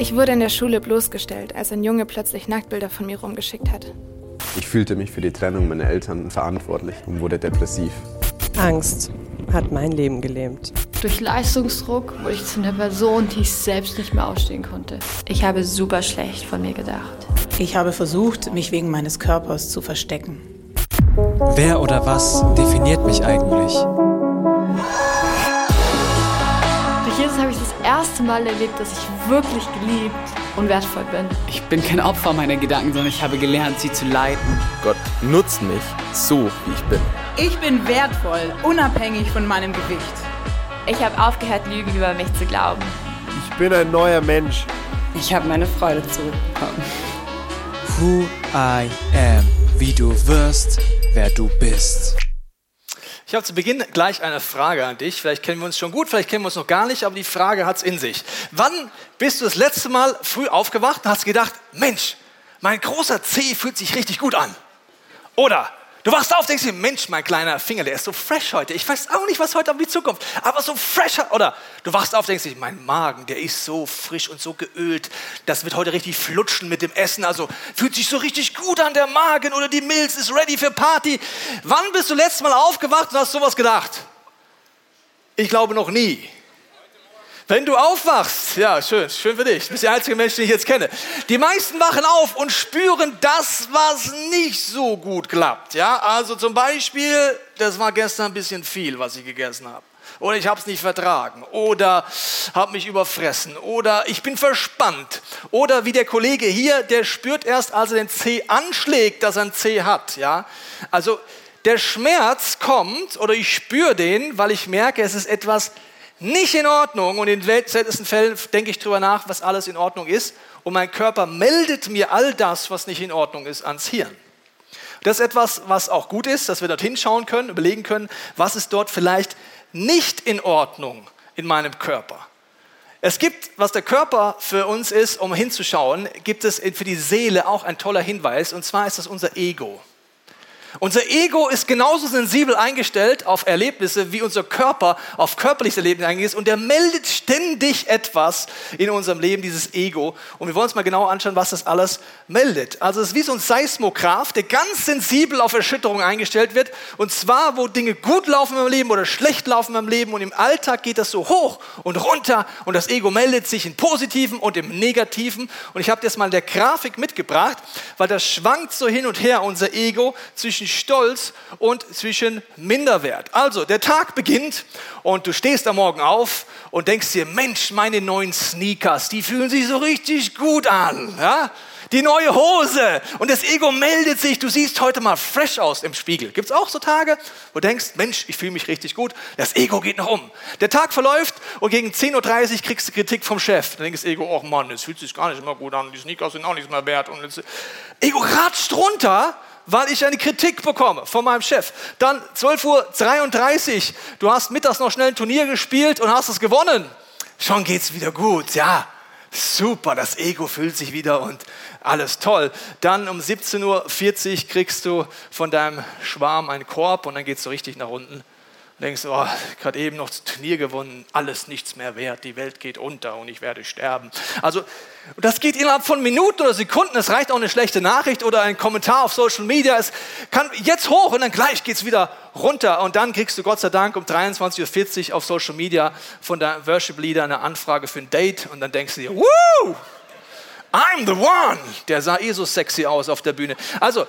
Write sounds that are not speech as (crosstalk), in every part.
Ich wurde in der Schule bloßgestellt, als ein Junge plötzlich Nacktbilder von mir rumgeschickt hat. Ich fühlte mich für die Trennung meiner Eltern verantwortlich und wurde depressiv. Angst hat mein Leben gelähmt. Durch Leistungsdruck wurde ich zu einer Person, die ich selbst nicht mehr ausstehen konnte. Ich habe super schlecht von mir gedacht. Ich habe versucht, mich wegen meines Körpers zu verstecken. Wer oder was definiert mich eigentlich? Erste Mal erlebt, dass ich wirklich geliebt und wertvoll bin. Ich bin kein Opfer meiner Gedanken, sondern ich habe gelernt, sie zu leiten. Gott nutzt mich so, wie ich bin. Ich bin wertvoll, unabhängig von meinem Gewicht. Ich habe aufgehört, Lügen über mich zu glauben. Ich bin ein neuer Mensch. Ich habe meine Freude zurückbekommen. Who I am, wie du wirst, wer du bist. Ich habe zu Beginn gleich eine Frage an dich. Vielleicht kennen wir uns schon gut, vielleicht kennen wir uns noch gar nicht, aber die Frage hat es in sich. Wann bist du das letzte Mal früh aufgewacht und hast gedacht, Mensch, mein großer Zeh fühlt sich richtig gut an? Oder Du wachst auf, denkst dir, Mensch, mein kleiner Finger, der ist so fresh heute. Ich weiß auch nicht, was heute auf mich zukommt, aber so fresh. Oder du wachst auf, denkst dir, mein Magen, der ist so frisch und so geölt. Das wird heute richtig flutschen mit dem Essen. Also fühlt sich so richtig gut an, der Magen oder die Milz ist ready für Party. Wann bist du letztes Mal aufgewacht und hast sowas gedacht? Ich glaube noch nie. Wenn du aufwachst, ja, schön, schön für dich. Du bist der einzige Mensch, den ich jetzt kenne. Die meisten wachen auf und spüren das, was nicht so gut klappt. Ja, also zum Beispiel, das war gestern ein bisschen viel, was ich gegessen habe. Oder ich habe es nicht vertragen. Oder habe mich überfressen. Oder ich bin verspannt. Oder wie der Kollege hier, der spürt erst, als er den C anschlägt, dass er einen C hat. Ja, also der Schmerz kommt oder ich spüre den, weil ich merke, es ist etwas nicht in Ordnung und in seltensten Fällen denke ich darüber nach, was alles in Ordnung ist und mein Körper meldet mir all das, was nicht in Ordnung ist, ans Hirn. Das ist etwas, was auch gut ist, dass wir dort hinschauen können, überlegen können, was ist dort vielleicht nicht in Ordnung in meinem Körper. Es gibt, was der Körper für uns ist, um hinzuschauen, gibt es für die Seele auch ein toller Hinweis, und zwar ist das unser Ego. Unser Ego ist genauso sensibel eingestellt auf Erlebnisse, wie unser Körper auf körperliche Erlebnisse eingeht. Und der meldet ständig etwas in unserem Leben, dieses Ego. Und wir wollen uns mal genau anschauen, was das alles meldet. Also es ist wie so ein Seismograph, der ganz sensibel auf Erschütterungen eingestellt wird. Und zwar, wo Dinge gut laufen im Leben oder schlecht laufen im Leben. Und im Alltag geht das so hoch und runter. Und das Ego meldet sich im Positiven und im Negativen. Und ich habe das mal in der Grafik mitgebracht, weil das schwankt so hin und her, unser Ego, zwischen Stolz und zwischen Minderwert. Also, der Tag beginnt und du stehst am Morgen auf und denkst dir, Mensch, meine neuen Sneakers, die fühlen sich so richtig gut an. Ja? Die neue Hose und das Ego meldet sich, du siehst heute mal fresh aus im Spiegel. Gibt es auch so Tage, wo du denkst, Mensch, ich fühle mich richtig gut, das Ego geht noch um. Der Tag verläuft und gegen 10.30 Uhr kriegst du Kritik vom Chef. Dann denkst das Ego, oh Mann, es fühlt sich gar nicht mehr gut an, die Sneakers sind auch nichts mehr wert. Und Ego ratscht runter weil ich eine Kritik bekomme von meinem Chef. Dann 12.33 Uhr, du hast mittags noch schnell ein Turnier gespielt und hast es gewonnen. Schon geht's wieder gut, ja. Super, das Ego fühlt sich wieder und alles toll. Dann um 17.40 Uhr kriegst du von deinem Schwarm einen Korb und dann geht's so richtig nach unten denkst, oh, gerade eben noch das Turnier gewonnen, alles nichts mehr wert, die Welt geht unter und ich werde sterben. Also das geht innerhalb von Minuten oder Sekunden, es reicht auch eine schlechte Nachricht oder ein Kommentar auf Social Media, es kann jetzt hoch und dann gleich geht es wieder runter und dann kriegst du Gott sei Dank um 23.40 Uhr auf Social Media von der Worship Leader eine Anfrage für ein Date und dann denkst du dir, Woo! I'm the one! Der sah eh so sexy aus auf der Bühne. Also,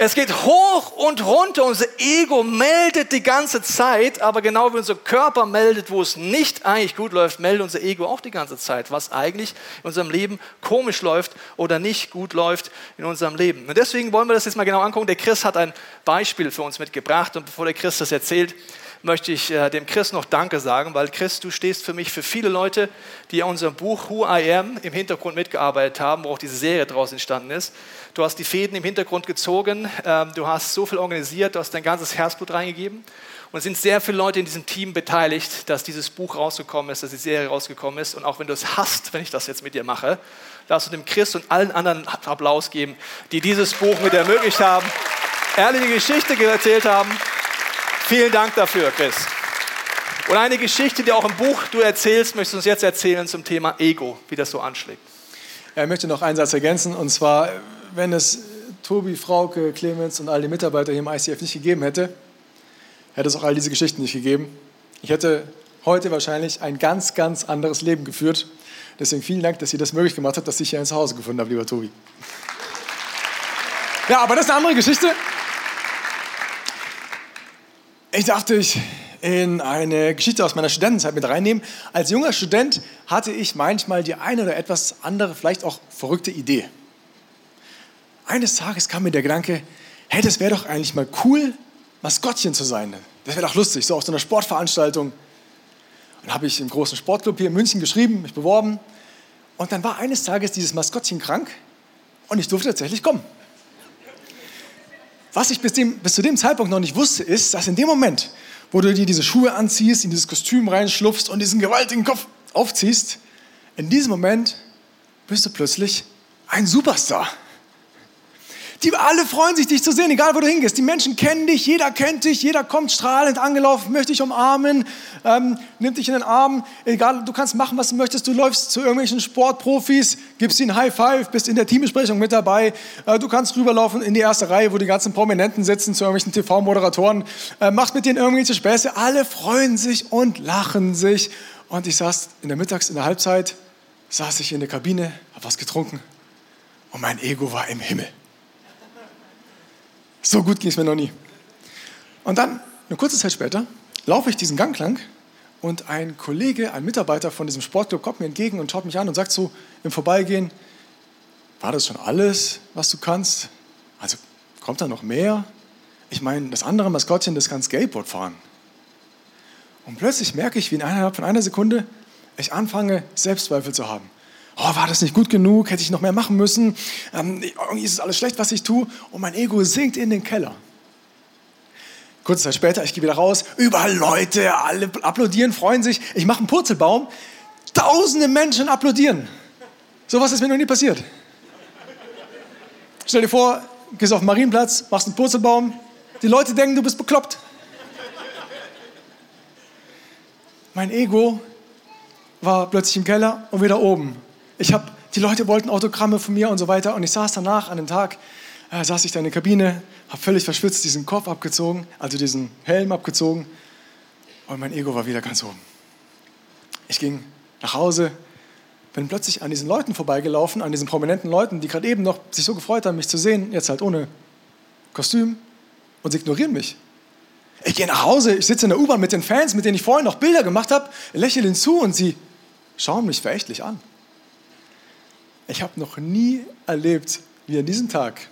es geht hoch und runter. Unser Ego meldet die ganze Zeit, aber genau wie unser Körper meldet, wo es nicht eigentlich gut läuft, meldet unser Ego auch die ganze Zeit, was eigentlich in unserem Leben komisch läuft oder nicht gut läuft in unserem Leben. Und deswegen wollen wir das jetzt mal genau angucken. Der Chris hat ein Beispiel für uns mitgebracht und bevor der Chris das erzählt, möchte ich äh, dem Chris noch Danke sagen, weil Chris, du stehst für mich für viele Leute, die an unserem Buch Who I Am im Hintergrund mitgearbeitet haben, wo auch diese Serie daraus entstanden ist. Du hast die Fäden im Hintergrund gezogen, ähm, du hast so viel organisiert, du hast dein ganzes Herzblut reingegeben. Und es sind sehr viele Leute in diesem Team beteiligt, dass dieses Buch rausgekommen ist, dass die Serie rausgekommen ist. Und auch wenn du es hast, wenn ich das jetzt mit dir mache, darfst du dem Chris und allen anderen Applaus geben, die dieses Buch mit ermöglicht haben, ehrliche Geschichte erzählt haben. Vielen Dank dafür, Chris. Und eine Geschichte, die auch im Buch du erzählst, möchtest du uns jetzt erzählen zum Thema Ego, wie das so anschlägt. Ja, ich möchte noch einen Satz ergänzen, und zwar, wenn es Tobi, Frauke, Clemens und all die Mitarbeiter hier im ICF nicht gegeben hätte, hätte es auch all diese Geschichten nicht gegeben. Ich hätte heute wahrscheinlich ein ganz, ganz anderes Leben geführt. Deswegen vielen Dank, dass ihr das möglich gemacht habt, dass ich hier ein Zuhause gefunden habe, lieber Tobi. Ja, aber das ist eine andere Geschichte. Ich dachte, ich in eine Geschichte aus meiner Studentenzeit mit reinnehmen. Als junger Student hatte ich manchmal die eine oder etwas andere, vielleicht auch verrückte Idee. Eines Tages kam mir der Gedanke, hey, das wäre doch eigentlich mal cool, Maskottchen zu sein. Das wäre doch lustig, so auf so einer Sportveranstaltung. Dann habe ich im großen Sportclub hier in München geschrieben, mich beworben. Und dann war eines Tages dieses Maskottchen krank und ich durfte tatsächlich kommen. Was ich bis, dem, bis zu dem Zeitpunkt noch nicht wusste, ist, dass in dem Moment, wo du dir diese Schuhe anziehst, in dieses Kostüm reinschlupfst und diesen gewaltigen Kopf aufziehst, in diesem Moment bist du plötzlich ein Superstar. Die alle freuen sich, dich zu sehen, egal wo du hingehst. Die Menschen kennen dich, jeder kennt dich, jeder kommt strahlend angelaufen, möchte dich umarmen, ähm, nimmt dich in den Arm. Egal, du kannst machen, was du möchtest. Du läufst zu irgendwelchen Sportprofis, gibst ihnen High Five, bist in der Teambesprechung mit dabei. Äh, du kannst rüberlaufen in die erste Reihe, wo die ganzen Prominenten sitzen, zu irgendwelchen TV-Moderatoren. Äh, machst mit denen irgendwelche Späße. Alle freuen sich und lachen sich. Und ich saß in der Mittags-, in der Halbzeit, saß ich in der Kabine, hab was getrunken und mein Ego war im Himmel. So gut ging es mir noch nie. Und dann, eine kurze Zeit später, laufe ich diesen Gang lang und ein Kollege, ein Mitarbeiter von diesem Sportclub kommt mir entgegen und schaut mich an und sagt so im Vorbeigehen, war das schon alles, was du kannst? Also kommt da noch mehr? Ich meine, das andere Maskottchen, das kann Skateboard fahren. Und plötzlich merke ich, wie innerhalb von einer Sekunde ich anfange, Selbstzweifel zu haben oh, war das nicht gut genug, hätte ich noch mehr machen müssen, ähm, irgendwie ist es alles schlecht, was ich tue und mein Ego sinkt in den Keller. Kurze Zeit später, ich gehe wieder raus, überall Leute, alle applaudieren, freuen sich. Ich mache einen Purzelbaum, tausende Menschen applaudieren. So was ist mir noch nie passiert. Stell dir vor, gehst auf den Marienplatz, machst einen Purzelbaum, die Leute denken, du bist bekloppt. Mein Ego war plötzlich im Keller und wieder oben. Ich habe, die Leute wollten Autogramme von mir und so weiter. Und ich saß danach an dem Tag, äh, saß ich da in der Kabine, habe völlig verschwitzt diesen Kopf abgezogen, also diesen Helm abgezogen. Und mein Ego war wieder ganz oben. Ich ging nach Hause, bin plötzlich an diesen Leuten vorbeigelaufen, an diesen prominenten Leuten, die gerade eben noch sich so gefreut haben, mich zu sehen, jetzt halt ohne Kostüm, und sie ignorieren mich. Ich gehe nach Hause, ich sitze in der U-Bahn mit den Fans, mit denen ich vorhin noch Bilder gemacht habe, lächle ihnen zu und sie schauen mich verächtlich an. Ich habe noch nie erlebt, wie an diesem Tag,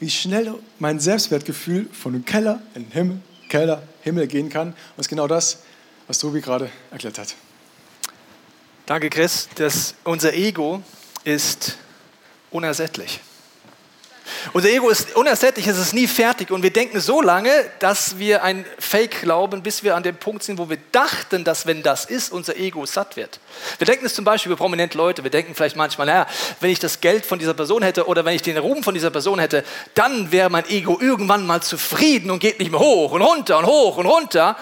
wie schnell mein Selbstwertgefühl von dem Keller in den Himmel, Keller, Himmel gehen kann. Und das ist genau das, was Tobi gerade erklärt hat. Danke, Chris. Das, unser Ego ist unersättlich. Unser Ego ist unersättlich, es ist nie fertig und wir denken so lange, dass wir ein Fake glauben, bis wir an dem Punkt sind, wo wir dachten, dass wenn das ist, unser Ego satt wird. Wir denken es zum Beispiel über prominente Leute, wir denken vielleicht manchmal, naja, wenn ich das Geld von dieser Person hätte oder wenn ich den Ruhm von dieser Person hätte, dann wäre mein Ego irgendwann mal zufrieden und geht nicht mehr hoch und runter und hoch und runter.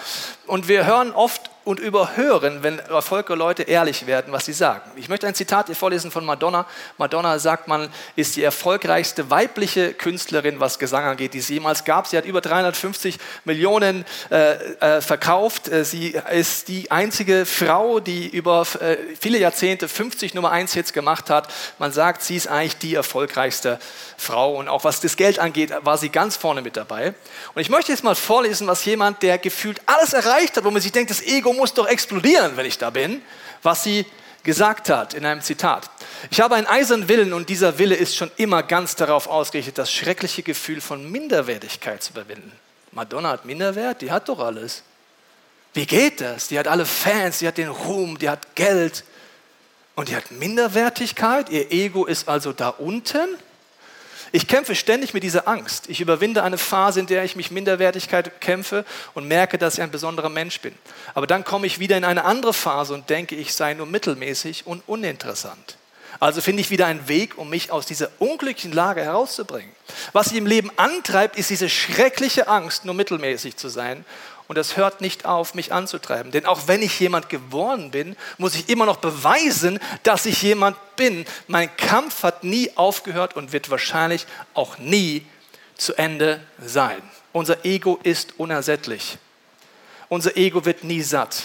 Und wir hören oft und überhören, wenn erfolgreiche Leute ehrlich werden, was sie sagen. Ich möchte ein Zitat hier vorlesen von Madonna. Madonna sagt, man ist die erfolgreichste weibliche Künstlerin, was Gesang angeht, die es jemals gab. Sie hat über 350 Millionen äh, äh, verkauft. Äh, sie ist die einzige Frau, die über äh, viele Jahrzehnte 50 Nummer 1 Hits gemacht hat. Man sagt, sie ist eigentlich die erfolgreichste Frau und auch was das Geld angeht, war sie ganz vorne mit dabei. Und ich möchte jetzt mal vorlesen, was jemand, der gefühlt alles erreicht hat, wo man sich denkt, das Ego muss doch explodieren, wenn ich da bin, was sie gesagt hat in einem Zitat. Ich habe einen eisernen Willen und dieser Wille ist schon immer ganz darauf ausgerichtet, das schreckliche Gefühl von Minderwertigkeit zu überwinden. Madonna hat Minderwert, die hat doch alles. Wie geht das? Die hat alle Fans, die hat den Ruhm, die hat Geld und die hat Minderwertigkeit. Ihr Ego ist also da unten ich kämpfe ständig mit dieser Angst. Ich überwinde eine Phase, in der ich mich Minderwertigkeit kämpfe und merke, dass ich ein besonderer Mensch bin. Aber dann komme ich wieder in eine andere Phase und denke, ich sei nur mittelmäßig und uninteressant. Also finde ich wieder einen Weg, um mich aus dieser unglücklichen Lage herauszubringen. Was sich im Leben antreibt, ist diese schreckliche Angst, nur mittelmäßig zu sein Und das hört nicht auf, mich anzutreiben. Denn auch wenn ich jemand geworden bin, muss ich immer noch beweisen, dass ich jemand bin. Mein Kampf hat nie aufgehört und wird wahrscheinlich auch nie zu Ende sein. Unser Ego ist unersättlich. Unser Ego wird nie satt.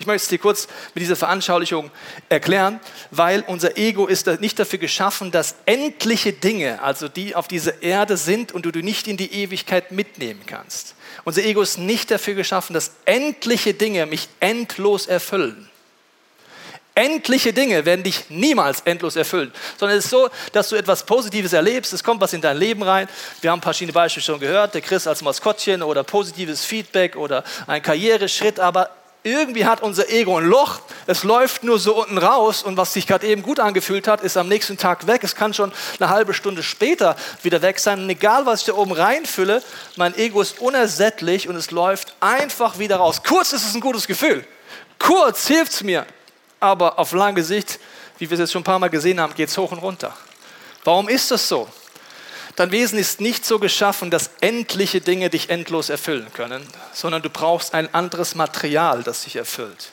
Ich möchte es dir kurz mit dieser Veranschaulichung erklären, weil unser Ego ist nicht dafür geschaffen, dass endliche Dinge, also die auf dieser Erde sind und du du nicht in die Ewigkeit mitnehmen kannst. Unser Ego ist nicht dafür geschaffen, dass endliche Dinge mich endlos erfüllen. Endliche Dinge werden dich niemals endlos erfüllen, sondern es ist so, dass du etwas Positives erlebst, es kommt was in dein Leben rein. Wir haben verschiedene Beispiele schon gehört, der Chris als Maskottchen oder positives Feedback oder ein Karriereschritt, aber irgendwie hat unser Ego ein Loch, es läuft nur so unten raus und was sich gerade eben gut angefühlt hat, ist am nächsten Tag weg. Es kann schon eine halbe Stunde später wieder weg sein. Und egal, was ich da oben reinfülle, mein Ego ist unersättlich und es läuft einfach wieder raus. Kurz ist es ein gutes Gefühl. Kurz hilft es mir. Aber auf lange Sicht, wie wir es jetzt schon ein paar Mal gesehen haben, geht es hoch und runter. Warum ist das so? Dein Wesen ist nicht so geschaffen, dass endliche Dinge dich endlos erfüllen können, sondern du brauchst ein anderes Material, das dich erfüllt.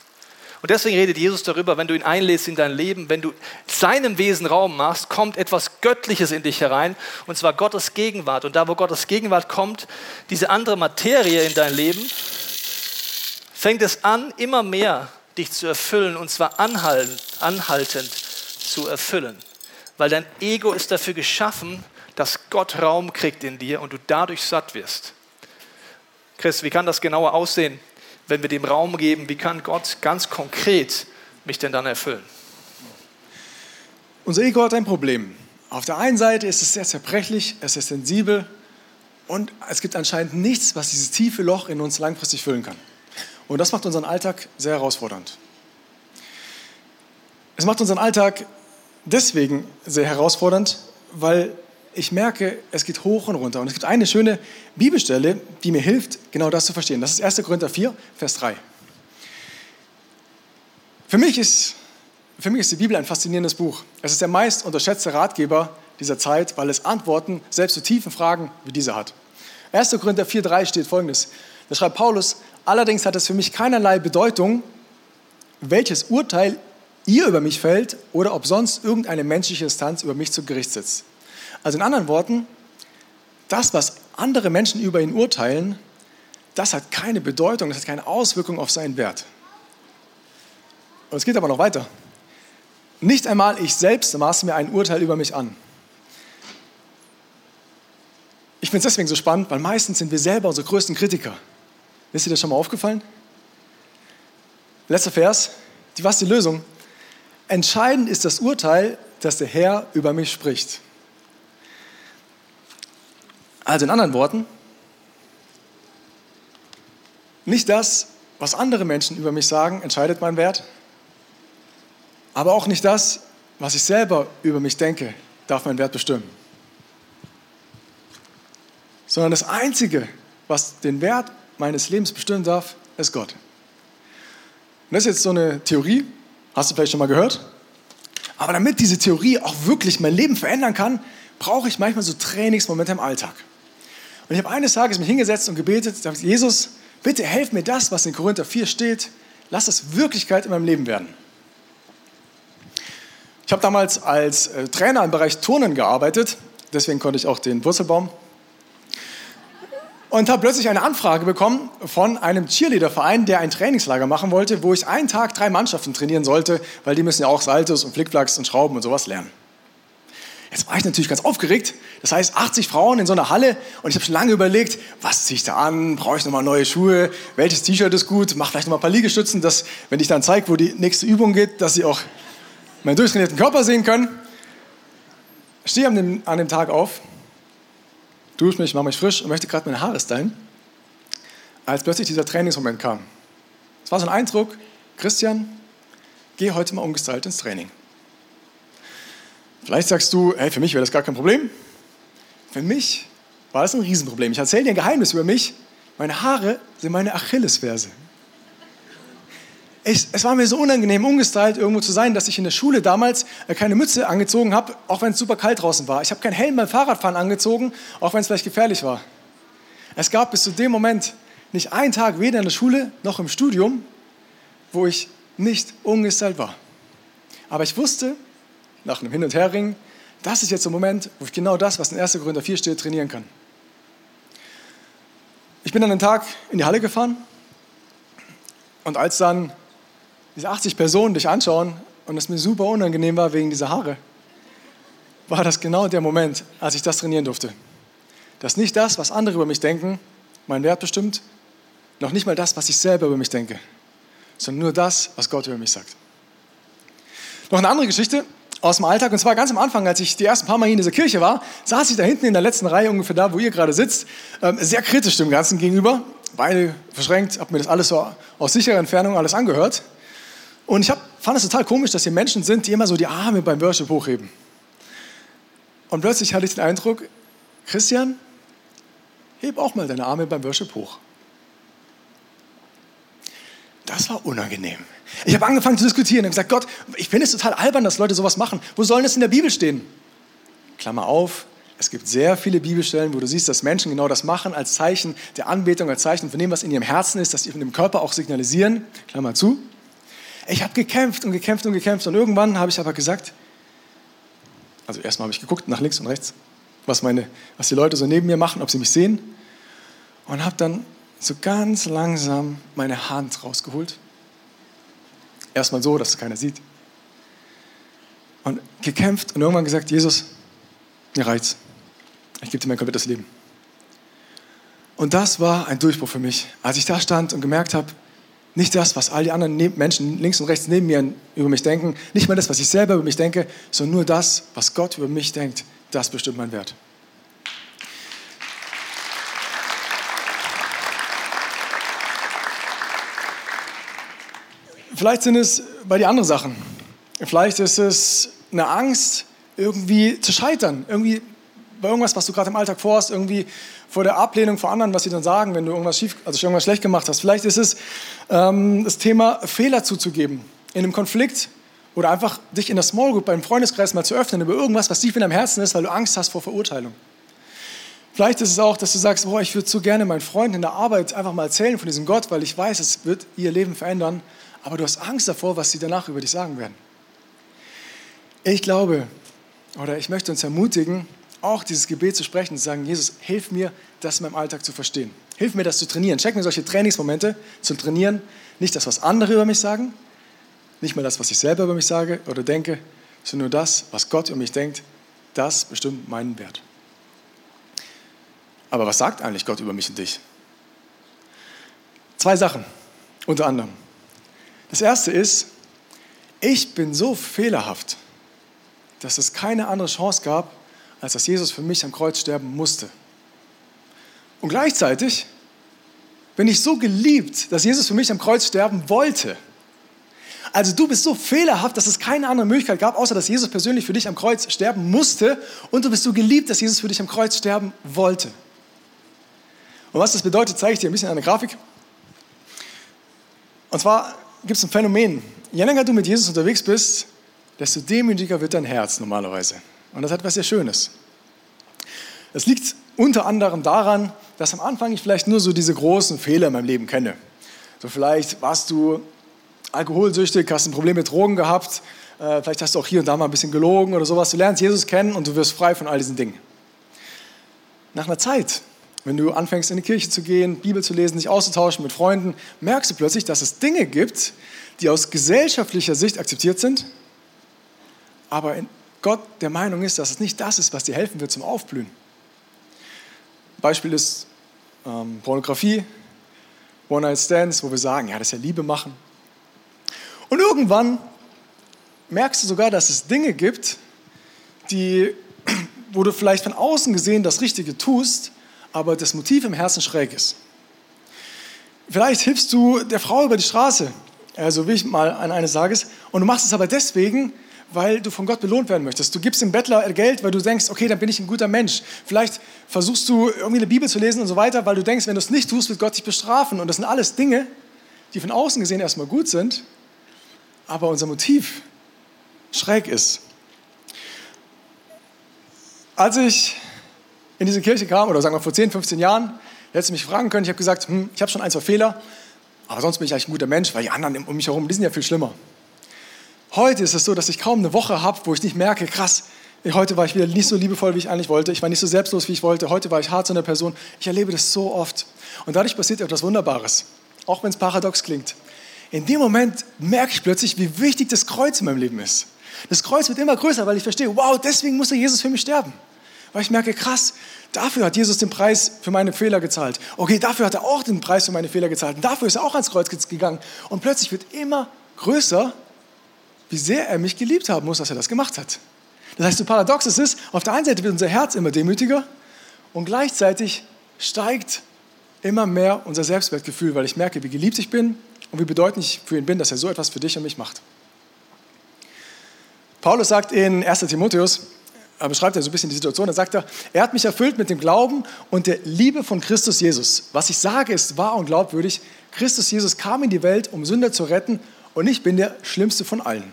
Und deswegen redet Jesus darüber, wenn du ihn einlädst in dein Leben, wenn du seinem Wesen Raum machst, kommt etwas Göttliches in dich herein, und zwar Gottes Gegenwart. Und da, wo Gottes Gegenwart kommt, diese andere Materie in dein Leben, fängt es an, immer mehr dich zu erfüllen, und zwar anhaltend, anhaltend zu erfüllen. Weil dein Ego ist dafür geschaffen, dass Gott Raum kriegt in dir und du dadurch satt wirst. Chris, wie kann das genauer aussehen, wenn wir dem Raum geben? Wie kann Gott ganz konkret mich denn dann erfüllen? Unser Ego hat ein Problem. Auf der einen Seite ist es sehr zerbrechlich, es ist sensibel und es gibt anscheinend nichts, was dieses tiefe Loch in uns langfristig füllen kann. Und das macht unseren Alltag sehr herausfordernd. Es macht unseren Alltag deswegen sehr herausfordernd, weil ich merke, es geht hoch und runter. Und es gibt eine schöne Bibelstelle, die mir hilft, genau das zu verstehen. Das ist 1. Korinther 4, Vers 3. Für mich, ist, für mich ist die Bibel ein faszinierendes Buch. Es ist der meist unterschätzte Ratgeber dieser Zeit, weil es Antworten selbst zu tiefen Fragen wie diese hat. 1. Korinther 4, 3 steht folgendes. Da schreibt Paulus, allerdings hat es für mich keinerlei Bedeutung, welches Urteil ihr über mich fällt oder ob sonst irgendeine menschliche Instanz über mich zu Gericht sitzt. Also in anderen Worten, das, was andere Menschen über ihn urteilen, das hat keine Bedeutung, das hat keine Auswirkung auf seinen Wert. Und es geht aber noch weiter. Nicht einmal ich selbst maße mir ein Urteil über mich an. Ich finde es deswegen so spannend, weil meistens sind wir selber unsere größten Kritiker. Ist dir das schon mal aufgefallen? Letzter Vers. Was ist die Lösung? Entscheidend ist das Urteil, das der Herr über mich spricht. Also in anderen Worten, nicht das, was andere Menschen über mich sagen, entscheidet meinen Wert, aber auch nicht das, was ich selber über mich denke, darf meinen Wert bestimmen. Sondern das Einzige, was den Wert meines Lebens bestimmen darf, ist Gott. Und das ist jetzt so eine Theorie, hast du vielleicht schon mal gehört? Aber damit diese Theorie auch wirklich mein Leben verändern kann, brauche ich manchmal so Trainingsmomente im Alltag. Und ich habe eines Tages mich hingesetzt und gebetet, gesagt, Jesus, bitte helf mir das, was in Korinther 4 steht, lass das Wirklichkeit in meinem Leben werden. Ich habe damals als äh, Trainer im Bereich Turnen gearbeitet, deswegen konnte ich auch den Wurzelbaum. Und habe plötzlich eine Anfrage bekommen von einem Cheerleader-Verein, der ein Trainingslager machen wollte, wo ich einen Tag drei Mannschaften trainieren sollte, weil die müssen ja auch Saltos und Flickflacks und Schrauben und sowas lernen. Jetzt war ich natürlich ganz aufgeregt. Das heißt, 80 Frauen in so einer Halle und ich habe schon lange überlegt, was ziehe ich da an? Brauche ich nochmal neue Schuhe? Welches T-Shirt ist gut? Mach vielleicht nochmal ein paar Liegestützen, dass, wenn ich dann zeige, wo die nächste Übung geht, dass sie auch meinen durchtrainierten Körper sehen können. Ich stehe an dem, an dem Tag auf, dusche mich, mache mich frisch und möchte gerade meine Haare stylen, als plötzlich dieser Trainingsmoment kam. Es war so ein Eindruck, Christian, geh heute mal umgestylt ins Training. Vielleicht sagst du, hey, für mich wäre das gar kein Problem. Für mich war das ein Riesenproblem. Ich erzähle dir ein Geheimnis über mich. Meine Haare sind meine Achillesferse. Ich, es war mir so unangenehm, umgestylt irgendwo zu sein, dass ich in der Schule damals äh, keine Mütze angezogen habe, auch wenn es super kalt draußen war. Ich habe keinen Helm beim Fahrradfahren angezogen, auch wenn es vielleicht gefährlich war. Es gab bis zu dem Moment nicht einen Tag weder in der Schule noch im Studium, wo ich nicht ungestylt war. Aber ich wusste, nach einem Hin- und Herringen, das ist jetzt der Moment, wo ich genau das, was in 1. Korinther 4 steht, trainieren kann. Ich bin an einem Tag in die Halle gefahren und als dann diese 80 Personen dich anschauen und es mir super unangenehm war wegen dieser Haare, war das genau der Moment, als ich das trainieren durfte. Dass nicht das, was andere über mich denken, meinen Wert bestimmt, noch nicht mal das, was ich selber über mich denke, sondern nur das, was Gott über mich sagt. Noch eine andere Geschichte aus dem Alltag, und zwar ganz am Anfang, als ich die ersten paar Mal hier in dieser Kirche war, saß ich da hinten in der letzten Reihe, ungefähr da, wo ihr gerade sitzt, ähm, sehr kritisch dem Ganzen gegenüber, Beine verschränkt, habe mir das alles so aus sicherer Entfernung alles angehört. Und ich hab, fand es total komisch, dass hier Menschen sind, die immer so die Arme beim Worship hochheben. Und plötzlich hatte ich den Eindruck, Christian, heb auch mal deine Arme beim Worship hoch. Das war unangenehm. Ich habe angefangen zu diskutieren und gesagt, Gott, ich finde es total albern, dass Leute sowas machen. Wo soll das in der Bibel stehen? Klammer auf, es gibt sehr viele Bibelstellen, wo du siehst, dass Menschen genau das machen, als Zeichen der Anbetung, als Zeichen von dem, was in ihrem Herzen ist, dass sie von dem Körper auch signalisieren. Klammer zu. Ich habe gekämpft und gekämpft und gekämpft und irgendwann habe ich aber gesagt, also erstmal habe ich geguckt nach links und rechts, was, meine, was die Leute so neben mir machen, ob sie mich sehen und habe dann so ganz langsam meine Hand rausgeholt. Erstmal so, dass es keiner sieht. Und gekämpft und irgendwann gesagt, Jesus, mir reicht's. Ich gebe dir mein komplettes Leben. Und das war ein Durchbruch für mich, als ich da stand und gemerkt habe, nicht das, was all die anderen Menschen links und rechts neben mir über mich denken, nicht mal das, was ich selber über mich denke, sondern nur das, was Gott über mich denkt, das bestimmt mein Wert. Vielleicht sind es bei dir andere Sachen. Vielleicht ist es eine Angst, irgendwie zu scheitern, irgendwie bei irgendwas, was du gerade im Alltag vorhast, irgendwie vor der Ablehnung von anderen, was sie dann sagen, wenn du irgendwas schief, also irgendwas schlecht gemacht hast. Vielleicht ist es ähm, das Thema Fehler zuzugeben in einem Konflikt oder einfach dich in der Small Group beim Freundeskreis mal zu öffnen über irgendwas, was tief in deinem Herzen ist, weil du Angst hast vor Verurteilung. Vielleicht ist es auch, dass du sagst, boah, ich würde so gerne meinen Freunden in der Arbeit einfach mal erzählen von diesem Gott, weil ich weiß, es wird ihr Leben verändern, aber du hast Angst davor, was sie danach über dich sagen werden. Ich glaube, oder ich möchte uns ermutigen, auch dieses Gebet zu sprechen und zu sagen, Jesus, hilf mir, das in meinem Alltag zu verstehen. Hilf mir, das zu trainieren. Check mir solche Trainingsmomente zu trainieren. Nicht das, was andere über mich sagen, nicht mal das, was ich selber über mich sage oder denke, sondern nur das, was Gott über mich denkt, das bestimmt meinen Wert. Aber was sagt eigentlich Gott über mich und dich? Zwei Sachen, unter anderem. Das erste ist, ich bin so fehlerhaft, dass es keine andere Chance gab, als dass Jesus für mich am Kreuz sterben musste. Und gleichzeitig bin ich so geliebt, dass Jesus für mich am Kreuz sterben wollte. Also du bist so fehlerhaft, dass es keine andere Möglichkeit gab, außer dass Jesus persönlich für dich am Kreuz sterben musste. Und du bist so geliebt, dass Jesus für dich am Kreuz sterben wollte. Und was das bedeutet, zeige ich dir ein bisschen an der Grafik. Und zwar gibt es ein Phänomen. Je länger du mit Jesus unterwegs bist, desto demütiger wird dein Herz normalerweise. Und das hat was sehr Schönes. Es liegt unter anderem daran, dass am Anfang ich vielleicht nur so diese großen Fehler in meinem Leben kenne. So vielleicht warst du alkoholsüchtig, hast ein Problem mit Drogen gehabt, äh, vielleicht hast du auch hier und da mal ein bisschen gelogen oder sowas. Du lernst Jesus kennen und du wirst frei von all diesen Dingen. Nach einer Zeit, wenn du anfängst in die Kirche zu gehen, Bibel zu lesen, dich auszutauschen mit Freunden, merkst du plötzlich, dass es Dinge gibt, die aus gesellschaftlicher Sicht akzeptiert sind, aber Gott der Meinung ist, dass es nicht das ist, was dir helfen wird zum Aufblühen. Beispiel ist ähm, Pornografie, One-Night-Stands, wo wir sagen, ja, das ist ja Liebe machen. Und irgendwann merkst du sogar, dass es Dinge gibt, die, (clears throat) wo du vielleicht von außen gesehen das Richtige tust, aber das Motiv im Herzen schräg ist. Vielleicht hilfst du der Frau über die Straße, also wie ich mal an eines Tages, und du machst es aber deswegen, weil du von Gott belohnt werden möchtest. Du gibst dem Bettler Geld, weil du denkst, okay, dann bin ich ein guter Mensch. Vielleicht versuchst du irgendwie eine Bibel zu lesen und so weiter, weil du denkst, wenn du es nicht tust, wird Gott dich bestrafen. Und das sind alles Dinge, die von außen gesehen erstmal gut sind, aber unser Motiv schräg ist. Als ich in diese Kirche kam, oder sagen wir vor 10, 15 Jahren, Hättest du mich fragen können, ich habe gesagt, hm, ich habe schon ein, zwei Fehler, aber sonst bin ich eigentlich ein guter Mensch, weil die anderen um mich herum, die sind ja viel schlimmer. Heute ist es so, dass ich kaum eine Woche habe, wo ich nicht merke, krass, heute war ich wieder nicht so liebevoll, wie ich eigentlich wollte. Ich war nicht so selbstlos, wie ich wollte. Heute war ich hart zu einer Person. Ich erlebe das so oft. Und dadurch passiert etwas Wunderbares, auch wenn es paradox klingt. In dem Moment merke ich plötzlich, wie wichtig das Kreuz in meinem Leben ist. Das Kreuz wird immer größer, weil ich verstehe, wow, deswegen musste Jesus für mich sterben. Weil ich merke, krass, dafür hat Jesus den Preis für meine Fehler gezahlt. Okay, dafür hat er auch den Preis für meine Fehler gezahlt. Und dafür ist er auch ans Kreuz gegangen. Und plötzlich wird immer größer, wie sehr er mich geliebt haben muss, dass er das gemacht hat. Das heißt, so paradox es ist, auf der einen Seite wird unser Herz immer demütiger und gleichzeitig steigt immer mehr unser Selbstwertgefühl, weil ich merke, wie geliebt ich bin und wie bedeutend ich für ihn bin, dass er so etwas für dich und mich macht. Paulus sagt in 1 Timotheus, beschreibt ja so ein bisschen die Situation, da sagt er, er hat mich erfüllt mit dem Glauben und der Liebe von Christus Jesus. Was ich sage, ist wahr und glaubwürdig. Christus Jesus kam in die Welt, um Sünder zu retten und ich bin der schlimmste von allen.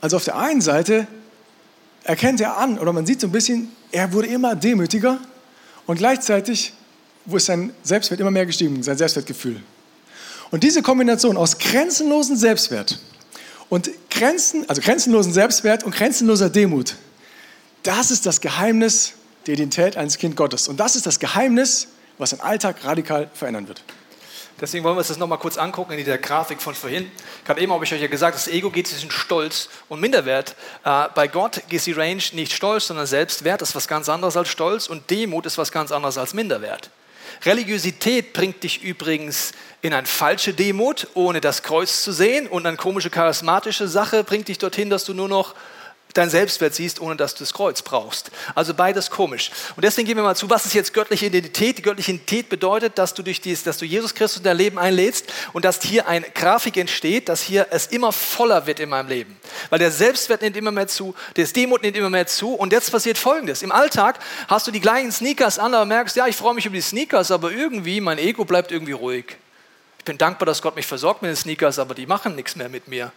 Also auf der einen Seite erkennt er an, oder man sieht so ein bisschen, er wurde immer demütiger und gleichzeitig ist sein Selbstwert immer mehr gestiegen, sein Selbstwertgefühl. Und diese Kombination aus grenzenlosen Selbstwert und Grenzen, also grenzenlosen Selbstwert und grenzenloser Demut, das ist das Geheimnis der Identität eines Kind Gottes. Und das ist das Geheimnis, was den Alltag radikal verändern wird. Deswegen wollen wir uns das nochmal kurz angucken in dieser Grafik von vorhin. Gerade eben habe ich euch ja gesagt, das Ego geht zwischen Stolz und Minderwert. Äh, bei Gott ist die Range nicht Stolz, sondern Selbstwert. Ist was ganz anderes als Stolz. Und Demut ist was ganz anderes als Minderwert. Religiosität bringt dich übrigens in eine falsche Demut, ohne das Kreuz zu sehen. Und eine komische charismatische Sache bringt dich dorthin, dass du nur noch dein Selbstwert siehst, ohne dass du das Kreuz brauchst. Also beides komisch. Und deswegen gehen wir mal zu, was ist jetzt göttliche Identität? Die göttliche Identität bedeutet, dass du durch dies, dass du Jesus Christus in dein Leben einlädst und dass hier eine Grafik entsteht, dass hier es immer voller wird in meinem Leben. Weil der Selbstwert nimmt immer mehr zu, das Demut nimmt immer mehr zu und jetzt passiert Folgendes. Im Alltag hast du die gleichen Sneakers an, aber merkst, ja, ich freue mich über die Sneakers, aber irgendwie, mein Ego bleibt irgendwie ruhig. Ich bin dankbar, dass Gott mich versorgt mit den Sneakers, aber die machen nichts mehr mit mir.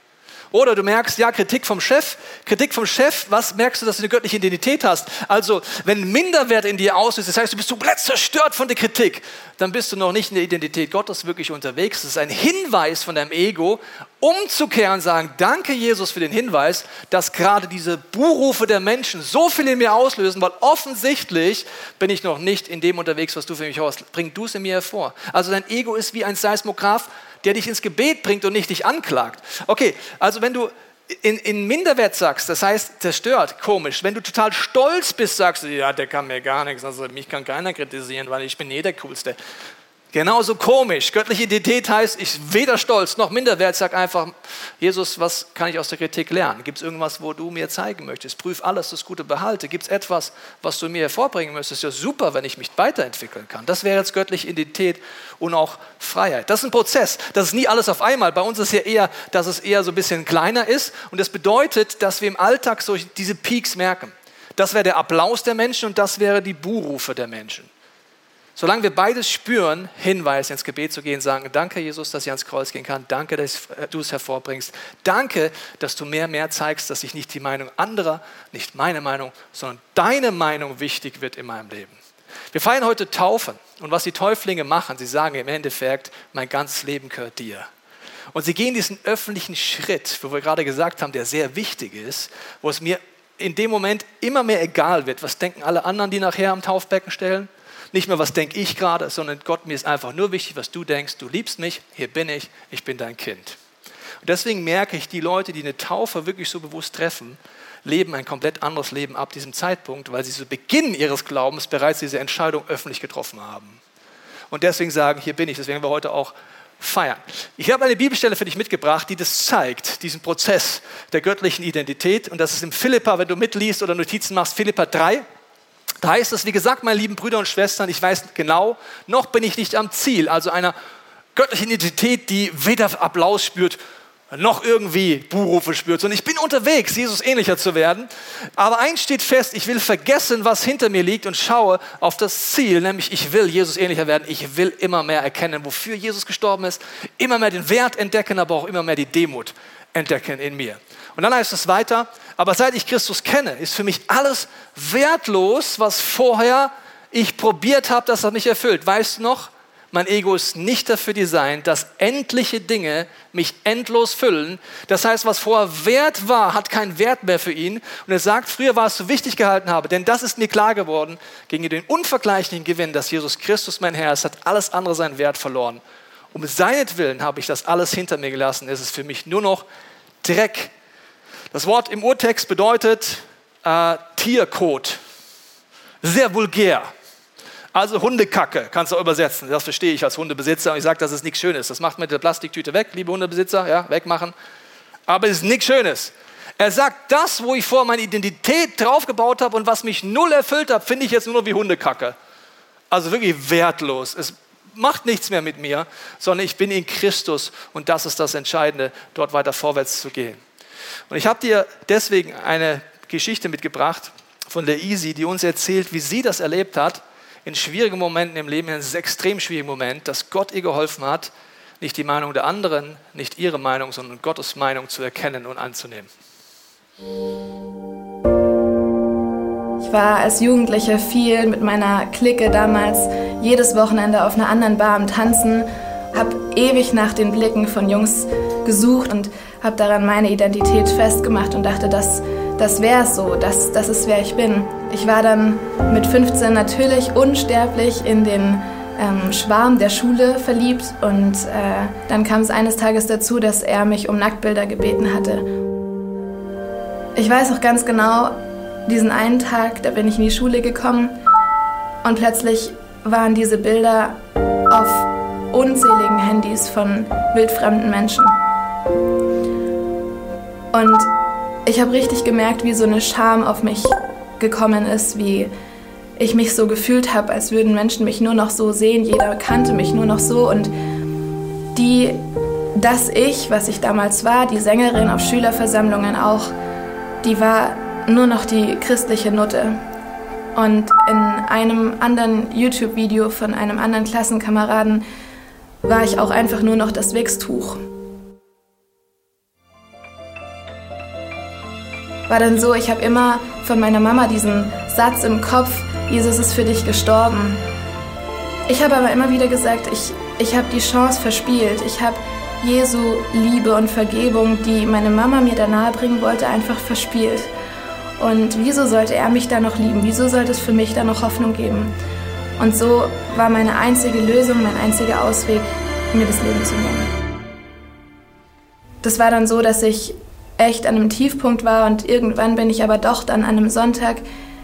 Oder du merkst, ja, Kritik vom Chef. Kritik vom Chef, was merkst du, dass du eine göttliche Identität hast? Also, wenn Minderwert in dir auslöst, das heißt, du bist komplett zerstört von der Kritik, dann bist du noch nicht in der Identität Gottes wirklich unterwegs. Das ist ein Hinweis von deinem Ego, umzukehren und sagen, danke Jesus für den Hinweis, dass gerade diese Buhrufe der Menschen so viel in mir auslösen, weil offensichtlich bin ich noch nicht in dem unterwegs, was du für mich hast. Bring du es in mir hervor. Also dein Ego ist wie ein Seismograph, der dich ins Gebet bringt und nicht dich anklagt. Okay, also wenn du in, in Minderwert sagst, das heißt zerstört, komisch. Wenn du total stolz bist, sagst du, ja, der kann mir gar nichts, also mich kann keiner kritisieren, weil ich bin eh der Coolste. Genauso komisch. Göttliche Identität heißt, ich weder stolz noch minderwert, sag einfach, Jesus, was kann ich aus der Kritik lernen? Gibt es irgendwas, wo du mir zeigen möchtest? Prüf alles, das Gute behalte. Gibt es etwas, was du mir hervorbringen möchtest? Ja, super, wenn ich mich weiterentwickeln kann. Das wäre jetzt göttliche Identität und auch Freiheit. Das ist ein Prozess. Das ist nie alles auf einmal. Bei uns ist ja eher, dass es eher so ein bisschen kleiner ist. Und das bedeutet, dass wir im Alltag so diese Peaks merken. Das wäre der Applaus der Menschen und das wäre die Buhrufe der Menschen. Solange wir beides spüren, Hinweis ins Gebet zu gehen, sagen, danke Jesus, dass ich ans Kreuz gehen kann, danke, dass du es hervorbringst, danke, dass du mehr, mehr zeigst, dass ich nicht die Meinung anderer, nicht meine Meinung, sondern deine Meinung wichtig wird in meinem Leben. Wir feiern heute Taufen und was die Täuflinge machen, sie sagen im Endeffekt, mein ganzes Leben gehört dir. Und sie gehen diesen öffentlichen Schritt, wo wir gerade gesagt haben, der sehr wichtig ist, wo es mir in dem Moment immer mehr egal wird, was denken alle anderen, die nachher am Taufbecken stellen, nicht mehr, was denke ich gerade, sondern Gott, mir ist einfach nur wichtig, was du denkst. Du liebst mich, hier bin ich, ich bin dein Kind. Und deswegen merke ich, die Leute, die eine Taufe wirklich so bewusst treffen, leben ein komplett anderes Leben ab diesem Zeitpunkt, weil sie zu Beginn ihres Glaubens bereits diese Entscheidung öffentlich getroffen haben. Und deswegen sagen, hier bin ich. Das werden wir heute auch feiern. Ich habe eine Bibelstelle für dich mitgebracht, die das zeigt, diesen Prozess der göttlichen Identität. Und das ist im Philippa, wenn du mitliest oder Notizen machst, Philippa 3. Da heißt es, wie gesagt, meine lieben Brüder und Schwestern, ich weiß genau, noch bin ich nicht am Ziel, also einer göttlichen Identität, die weder Applaus spürt, noch irgendwie Buhrufe spürt, sondern ich bin unterwegs, Jesus ähnlicher zu werden. Aber eins steht fest, ich will vergessen, was hinter mir liegt und schaue auf das Ziel, nämlich ich will Jesus ähnlicher werden. Ich will immer mehr erkennen, wofür Jesus gestorben ist, immer mehr den Wert entdecken, aber auch immer mehr die Demut entdecken in mir. Und dann heißt es weiter, aber seit ich Christus kenne, ist für mich alles wertlos, was vorher ich probiert habe, das hat mich erfüllt. Weißt du noch? Mein Ego ist nicht dafür designt, dass endliche Dinge mich endlos füllen. Das heißt, was vorher Wert war, hat keinen Wert mehr für ihn. Und er sagt, früher war es so wichtig gehalten habe, denn das ist mir klar geworden, gegen den unvergleichlichen Gewinn, dass Jesus Christus mein Herr ist, hat alles andere seinen Wert verloren. Um seinetwillen habe ich das alles hinter mir gelassen. Es ist für mich nur noch Dreck. Das Wort im Urtext bedeutet äh, Tierkot. Sehr vulgär. Also Hundekacke kannst du übersetzen. Das verstehe ich als Hundebesitzer und ich sage, das ist nichts Schönes. Das macht mit der Plastiktüte weg, liebe Hundebesitzer, ja, wegmachen. Aber es ist nichts Schönes. Er sagt, das, wo ich vor meine Identität draufgebaut habe und was mich null erfüllt hat, finde ich jetzt nur noch wie Hundekacke. Also wirklich wertlos. Es macht nichts mehr mit mir, sondern ich bin in Christus und das ist das Entscheidende, dort weiter vorwärts zu gehen. Und ich habe dir deswegen eine Geschichte mitgebracht von der Easy, die uns erzählt, wie sie das erlebt hat in schwierigen Momenten im Leben, in einem extrem schwierigen Moment, dass Gott ihr geholfen hat, nicht die Meinung der anderen, nicht ihre Meinung, sondern Gottes Meinung zu erkennen und anzunehmen. Ich war als Jugendliche viel mit meiner Clique damals jedes Wochenende auf einer anderen Bar am Tanzen, habe ewig nach den Blicken von Jungs gesucht und habe daran meine Identität festgemacht und dachte, das, das wäre es so, das, das ist wer ich bin. Ich war dann mit 15 natürlich unsterblich in den ähm, Schwarm der Schule verliebt und äh, dann kam es eines Tages dazu, dass er mich um Nacktbilder gebeten hatte. Ich weiß auch ganz genau, diesen einen Tag, da bin ich in die Schule gekommen und plötzlich waren diese Bilder auf unzähligen Handys von wildfremden Menschen. Und ich habe richtig gemerkt, wie so eine Scham auf mich gekommen ist, wie ich mich so gefühlt habe, als würden Menschen mich nur noch so sehen, jeder kannte mich nur noch so und die, das Ich, was ich damals war, die Sängerin auf Schülerversammlungen auch, die war nur noch die christliche Nutte. Und in einem anderen YouTube-Video von einem anderen Klassenkameraden war ich auch einfach nur noch das Wichstuch. War dann so, ich habe immer von meiner Mama diesen Satz im Kopf, Jesus ist für dich gestorben. Ich habe aber immer wieder gesagt, ich, ich habe die Chance verspielt. Ich habe Jesu Liebe und Vergebung, die meine Mama mir da nahe bringen wollte, einfach verspielt. Und wieso sollte er mich da noch lieben? Wieso sollte es für mich da noch Hoffnung geben? Und so war meine einzige Lösung, mein einziger Ausweg, mir das Leben zu nehmen. Das war dann so, dass ich echt an einem Tiefpunkt war und irgendwann bin ich aber doch dann an einem Sonntag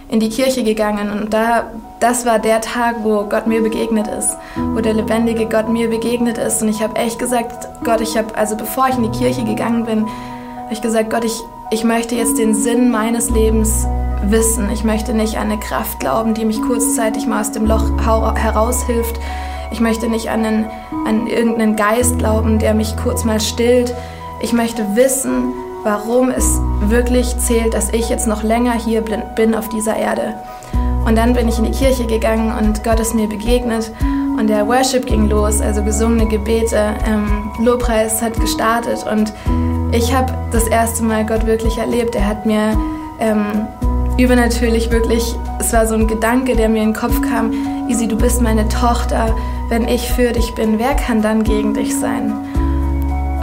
in die Kirche gegangen und da, das war der Tag, wo Gott mir begegnet ist, wo der lebendige Gott mir begegnet ist und ich habe echt gesagt, Gott, ich habe, also bevor ich in die Kirche gegangen bin, habe ich gesagt, Gott, ich, ich möchte jetzt den Sinn meines Lebens wissen. Ich möchte nicht an eine Kraft glauben, die mich kurzzeitig mal aus dem Loch heraushilft. Ich möchte nicht an, einen, an irgendeinen Geist glauben, der mich kurz mal stillt. Ich möchte wissen, warum es wirklich zählt, dass ich jetzt noch länger hier bin auf dieser Erde. Und dann bin ich in die Kirche gegangen und Gott ist mir begegnet und der Worship ging los, also gesungene Gebete, ähm, Lobpreis hat gestartet und ich habe das erste Mal Gott wirklich erlebt. Er hat mir ähm, übernatürlich wirklich, es war so ein Gedanke, der mir in den Kopf kam, Isi, du bist meine Tochter, wenn ich für dich bin, wer kann dann gegen dich sein?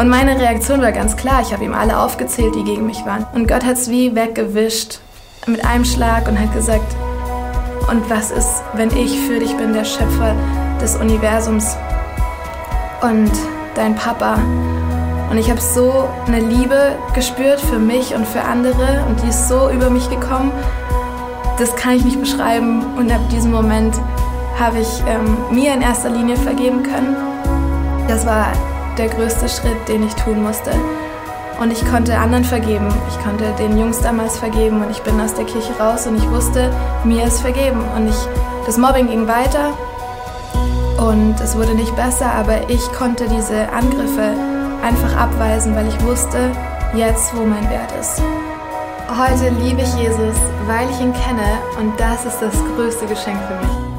Und meine Reaktion war ganz klar. Ich habe ihm alle aufgezählt, die gegen mich waren. Und Gott hat es wie weggewischt mit einem Schlag und hat gesagt, und was ist, wenn ich für dich bin, der Schöpfer des Universums und dein Papa? Und ich habe so eine Liebe gespürt für mich und für andere und die ist so über mich gekommen. Das kann ich nicht beschreiben. Und ab diesem Moment habe ich ähm, mir in erster Linie vergeben können. Das war der größte Schritt, den ich tun musste. Und ich konnte anderen vergeben. Ich konnte den Jungs damals vergeben und ich bin aus der Kirche raus und ich wusste, mir ist vergeben. Und ich, das Mobbing ging weiter und es wurde nicht besser, aber ich konnte diese Angriffe einfach abweisen, weil ich wusste, jetzt wo mein Wert ist. Heute liebe ich Jesus, weil ich ihn kenne und das ist das größte Geschenk für mich.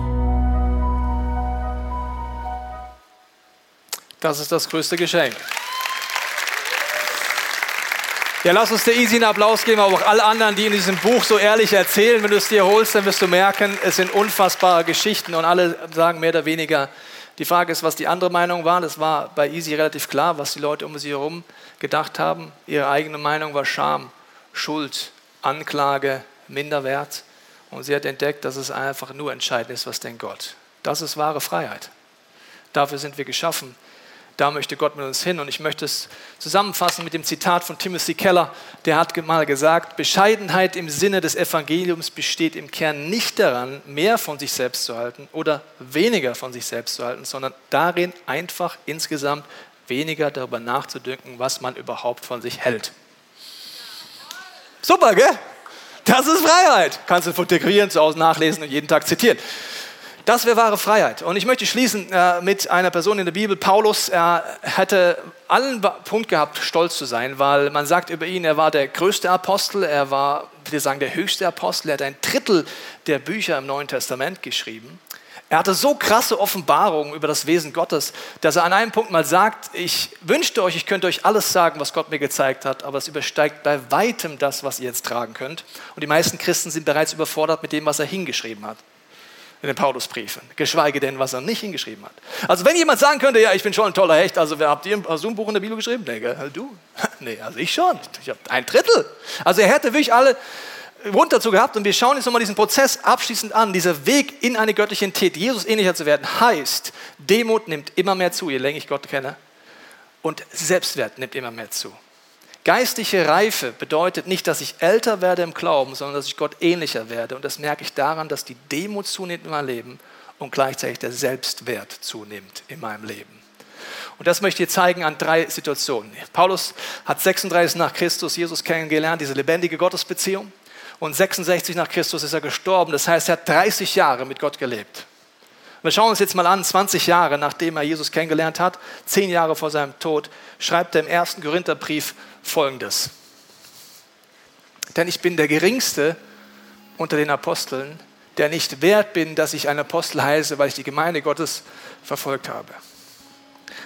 Das ist das größte Geschenk. Ja, lass uns der Easy einen Applaus geben, aber auch alle anderen, die in diesem Buch so ehrlich erzählen. Wenn du es dir holst, dann wirst du merken, es sind unfassbare Geschichten und alle sagen mehr oder weniger. Die Frage ist, was die andere Meinung war. Das war bei Easy relativ klar, was die Leute um sie herum gedacht haben. Ihre eigene Meinung war Scham, Schuld, Anklage, Minderwert. Und sie hat entdeckt, dass es einfach nur entscheidend ist, was denkt Gott. Das ist wahre Freiheit. Dafür sind wir geschaffen. Da möchte Gott mit uns hin. Und ich möchte es zusammenfassen mit dem Zitat von Timothy Keller. Der hat mal gesagt, Bescheidenheit im Sinne des Evangeliums besteht im Kern nicht daran, mehr von sich selbst zu halten oder weniger von sich selbst zu halten, sondern darin einfach insgesamt weniger darüber nachzudenken, was man überhaupt von sich hält. Super, gell? Das ist Freiheit. Kannst du fotografieren, zu Hause nachlesen und jeden Tag zitieren. Das wäre wahre Freiheit. Und ich möchte schließen äh, mit einer Person in der Bibel. Paulus, er hätte allen Punkt gehabt, stolz zu sein, weil man sagt über ihn, er war der größte Apostel, er war, wir sagen, der höchste Apostel, er hat ein Drittel der Bücher im Neuen Testament geschrieben. Er hatte so krasse Offenbarungen über das Wesen Gottes, dass er an einem Punkt mal sagt, ich wünschte euch, ich könnte euch alles sagen, was Gott mir gezeigt hat, aber es übersteigt bei weitem das, was ihr jetzt tragen könnt. Und die meisten Christen sind bereits überfordert mit dem, was er hingeschrieben hat in den Paulusbriefen, geschweige denn, was er nicht hingeschrieben hat. Also wenn jemand sagen könnte, ja, ich bin schon ein toller Hecht, also wer habt ihr ein Buch in der Bibel geschrieben? Nee, du? (laughs) Nee, also ich schon. Ich habe ein Drittel. Also er hätte wirklich alle Grund dazu gehabt und wir schauen jetzt nochmal diesen Prozess abschließend an. Dieser Weg in eine göttliche Entität, Jesus ähnlicher zu werden, heißt, Demut nimmt immer mehr zu, je länger ich Gott kenne, und Selbstwert nimmt immer mehr zu. Geistliche Reife bedeutet nicht, dass ich älter werde im Glauben, sondern dass ich Gott ähnlicher werde. Und das merke ich daran, dass die Demut zunimmt in meinem Leben und gleichzeitig der Selbstwert zunimmt in meinem Leben. Und das möchte ich dir zeigen an drei Situationen. Paulus hat 36 nach Christus Jesus kennengelernt, diese lebendige Gottesbeziehung. Und 66 nach Christus ist er gestorben. Das heißt, er hat 30 Jahre mit Gott gelebt. Wir schauen uns jetzt mal an, 20 Jahre nachdem er Jesus kennengelernt hat, 10 Jahre vor seinem Tod, schreibt er im ersten Korintherbrief folgendes. Denn ich bin der Geringste unter den Aposteln, der nicht wert bin, dass ich ein Apostel heiße, weil ich die Gemeinde Gottes verfolgt habe.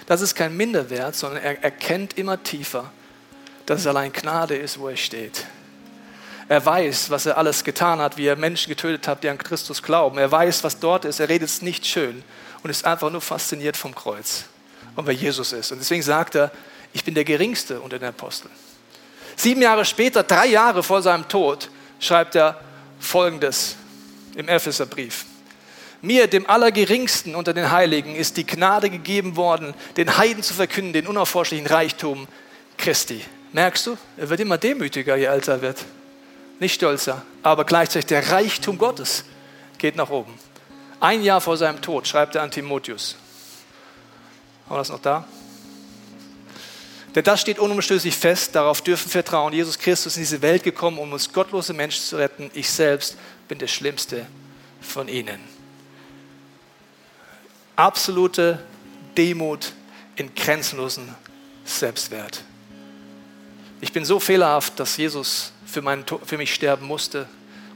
Das ist kein Minderwert, sondern er erkennt immer tiefer, dass es allein Gnade ist, wo er steht. Er weiß, was er alles getan hat, wie er Menschen getötet hat, die an Christus glauben. Er weiß, was dort ist. Er redet es nicht schön und ist einfach nur fasziniert vom Kreuz und wer Jesus ist. Und deswegen sagt er, ich bin der Geringste unter den Aposteln. Sieben Jahre später, drei Jahre vor seinem Tod, schreibt er Folgendes im Epheserbrief. Mir, dem Allergeringsten unter den Heiligen, ist die Gnade gegeben worden, den Heiden zu verkünden, den unerforschlichen Reichtum Christi. Merkst du? Er wird immer demütiger, je älter er wird nicht stolzer, aber gleichzeitig der Reichtum Gottes geht nach oben. Ein Jahr vor seinem Tod schreibt er an Timotheus. Haben wir das noch da? Denn das steht unumstößlich fest, darauf dürfen wir vertrauen. Jesus Christus ist in diese Welt gekommen, um uns gottlose Menschen zu retten. Ich selbst bin der Schlimmste von ihnen. Absolute Demut in grenzenlosen Selbstwert. Ich bin so fehlerhaft, dass Jesus für, mein, für mich sterben musste.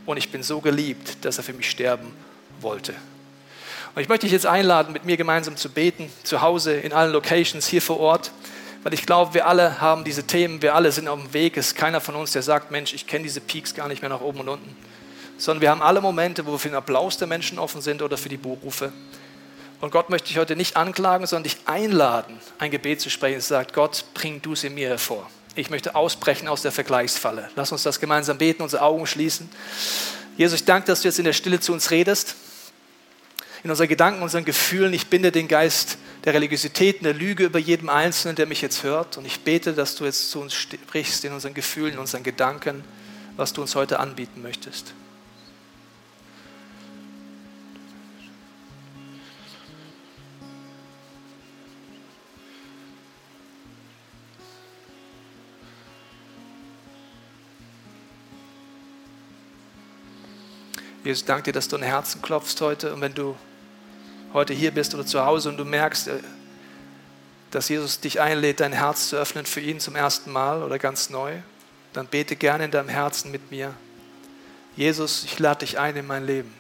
Und ich bin so geliebt, dass er für mich sterben wollte. Und ich möchte dich jetzt einladen, mit mir gemeinsam zu beten, zu Hause, in allen Locations, hier vor Ort. Weil ich glaube, wir alle haben diese Themen, wir alle sind auf dem Weg. Es ist keiner von uns, der sagt, Mensch, ich kenne diese Peaks gar nicht mehr nach oben und unten. Sondern wir haben alle Momente, wo wir für den Applaus der Menschen offen sind oder für die Berufe. Und Gott möchte dich heute nicht anklagen, sondern dich einladen, ein Gebet zu sprechen. Es sagt, Gott, bring du es in mir hervor. Ich möchte ausbrechen aus der Vergleichsfalle. Lass uns das gemeinsam beten, unsere Augen schließen. Jesus, ich danke, dass du jetzt in der Stille zu uns redest. In unseren Gedanken, unseren Gefühlen. Ich binde den Geist der Religiosität der Lüge über jedem Einzelnen, der mich jetzt hört. Und ich bete, dass du jetzt zu uns sprichst in unseren Gefühlen, in unseren Gedanken, was du uns heute anbieten möchtest. Jesus, danke dir, dass du ein Herzen klopfst heute. Und wenn du heute hier bist oder zu Hause und du merkst, äh, dass Jesus dich einlädt, dein Herz zu öffnen für ihn zum ersten Mal oder ganz neu, dann bete gerne in deinem Herzen mit mir. Jesus, ich lade dich ein in mein Leben.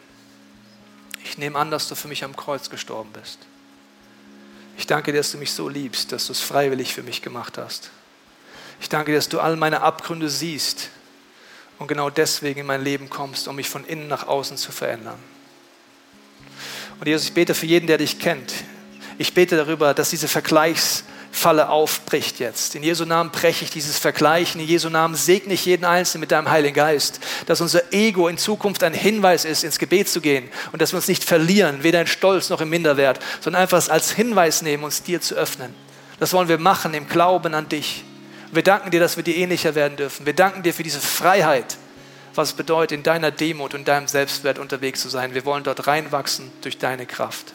Ich nehme an, dass du für mich am Kreuz gestorben bist. Ich danke dir, dass du mich so liebst, dass du es freiwillig für mich gemacht hast. Ich danke dir, dass du all meine Abgründe siehst und genau deswegen in mein Leben kommst, um mich von innen nach außen zu verändern. Und Jesus, ich bete für jeden, der dich kennt. Ich bete darüber, dass diese Vergleichsfalle aufbricht jetzt. In Jesu Namen breche ich dieses Vergleichen. In Jesu Namen segne ich jeden Einzelnen mit deinem Heiligen Geist, dass unser Ego in Zukunft ein Hinweis ist, ins Gebet zu gehen und dass wir uns nicht verlieren, weder in Stolz noch im Minderwert, sondern einfach als Hinweis nehmen, uns dir zu öffnen. Das wollen wir machen im Glauben an dich. Wir danken dir, dass wir dir ähnlicher werden dürfen. Wir danken dir für diese Freiheit, was es bedeutet, in deiner Demut und deinem Selbstwert unterwegs zu sein. Wir wollen dort reinwachsen durch deine Kraft.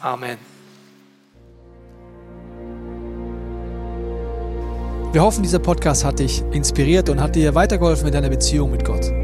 Amen. Wir hoffen, dieser Podcast hat dich inspiriert und hat dir weitergeholfen in deiner Beziehung mit Gott.